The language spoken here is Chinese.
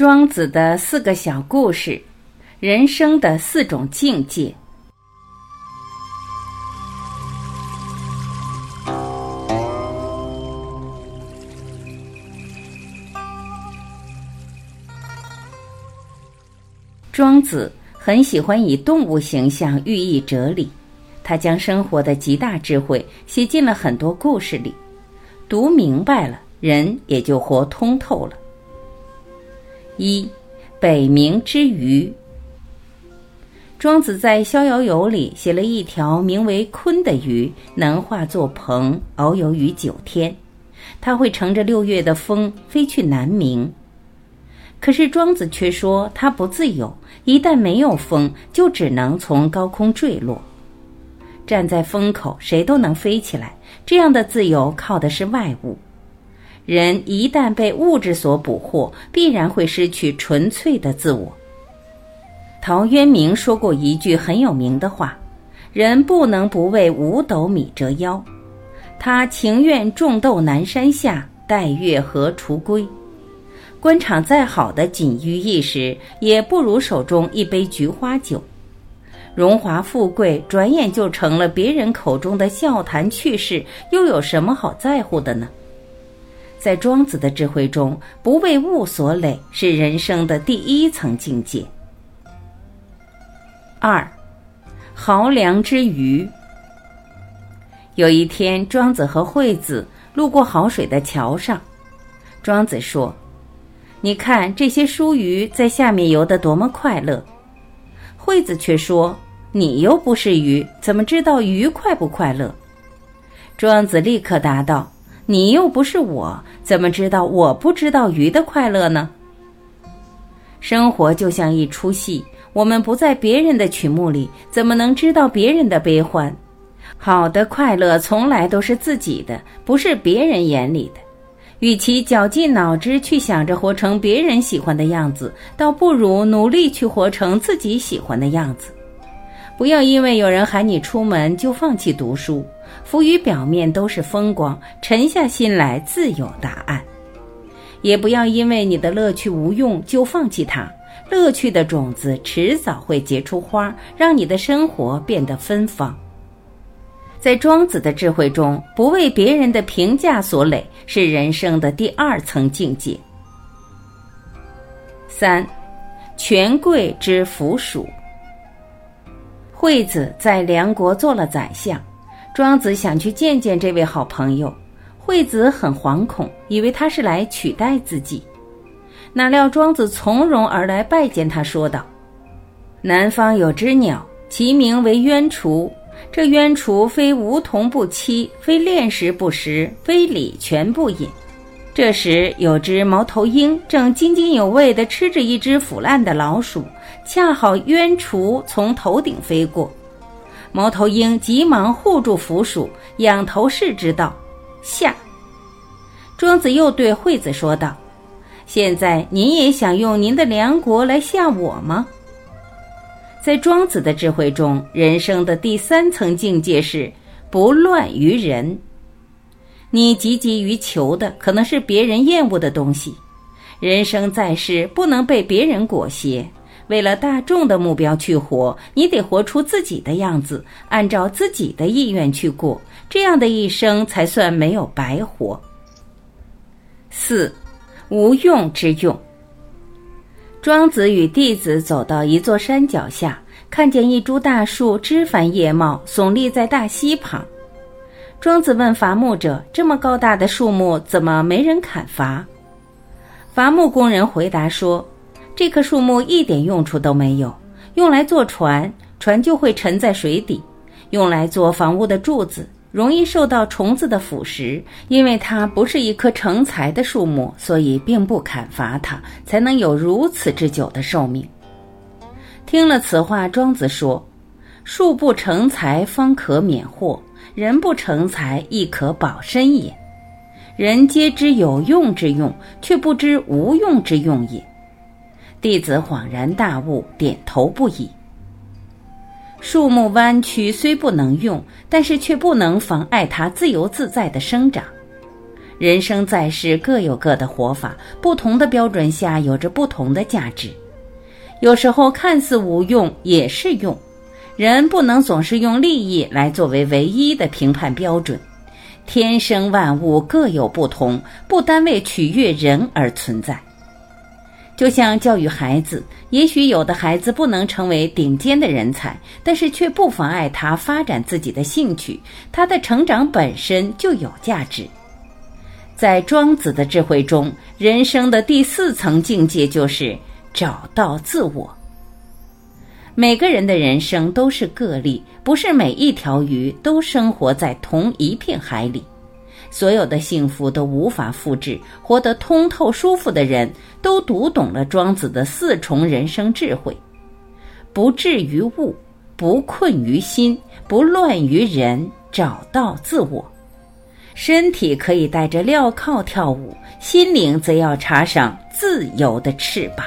庄子的四个小故事，人生的四种境界。庄子很喜欢以动物形象寓意哲理，他将生活的极大智慧写进了很多故事里，读明白了，人也就活通透了。一，北冥之鱼。庄子在《逍遥游》里写了一条名为鲲的鱼，能化作鹏，遨游于九天。它会乘着六月的风飞去南冥。可是庄子却说它不自由，一旦没有风，就只能从高空坠落。站在风口，谁都能飞起来。这样的自由靠的是外物。人一旦被物质所捕获，必然会失去纯粹的自我。陶渊明说过一句很有名的话：“人不能不为五斗米折腰。”他情愿种豆南山下，待月荷锄归。官场再好的锦衣玉食，也不如手中一杯菊花酒。荣华富贵转眼就成了别人口中的笑谈趣事，又有什么好在乎的呢？在庄子的智慧中，不为物所累是人生的第一层境界。二，濠梁之鱼。有一天，庄子和惠子路过濠水的桥上，庄子说：“你看这些书鱼在下面游得多么快乐。”惠子却说：“你又不是鱼，怎么知道鱼快不快乐？”庄子立刻答道。你又不是我，怎么知道我不知道鱼的快乐呢？生活就像一出戏，我们不在别人的曲目里，怎么能知道别人的悲欢？好的快乐从来都是自己的，不是别人眼里的。与其绞尽脑汁去想着活成别人喜欢的样子，倒不如努力去活成自己喜欢的样子。不要因为有人喊你出门就放弃读书。浮于表面都是风光，沉下心来自有答案。也不要因为你的乐趣无用就放弃它，乐趣的种子迟早会结出花，让你的生活变得芬芳。在庄子的智慧中，不为别人的评价所累，是人生的第二层境界。三，权贵之腐属。惠子在梁国做了宰相。庄子想去见见这位好朋友，惠子很惶恐，以为他是来取代自己。哪料庄子从容而来拜见他，说道：“南方有只鸟，其名为鸢雏。这鸢雏非梧桐不栖，非炼石不食，非礼泉不饮。这时有只猫头鹰正津津有味地吃着一只腐烂的老鼠，恰好鸢雏从头顶飞过。”猫头鹰急忙护住腐鼠，仰头视之道：“下。”庄子又对惠子说道：“现在您也想用您的梁国来吓我吗？”在庄子的智慧中，人生的第三层境界是不乱于人。你汲汲于求的可能是别人厌恶的东西，人生在世不能被别人裹挟。为了大众的目标去活，你得活出自己的样子，按照自己的意愿去过，这样的一生才算没有白活。四，无用之用。庄子与弟子走到一座山脚下，看见一株大树枝繁叶茂，耸立在大溪旁。庄子问伐木者：“这么高大的树木，怎么没人砍伐？”伐木工人回答说。这棵树木一点用处都没有，用来做船，船就会沉在水底；用来做房屋的柱子，容易受到虫子的腐蚀。因为它不是一棵成材的树木，所以并不砍伐它，才能有如此之久的寿命。听了此话，庄子说：“树不成材，方可免祸；人不成材，亦可保身也。人皆知有用之用，却不知无用之用也。”弟子恍然大悟，点头不已。树木弯曲虽不能用，但是却不能妨碍它自由自在的生长。人生在世各有各的活法，不同的标准下有着不同的价值。有时候看似无用也是用，人不能总是用利益来作为唯一的评判标准。天生万物各有不同，不单为取悦人而存在。就像教育孩子，也许有的孩子不能成为顶尖的人才，但是却不妨碍他发展自己的兴趣，他的成长本身就有价值。在庄子的智慧中，人生的第四层境界就是找到自我。每个人的人生都是个例，不是每一条鱼都生活在同一片海里。所有的幸福都无法复制。活得通透舒服的人，都读懂了庄子的四重人生智慧：不至于物，不困于心，不乱于人，找到自我。身体可以带着镣铐跳舞，心灵则要插上自由的翅膀。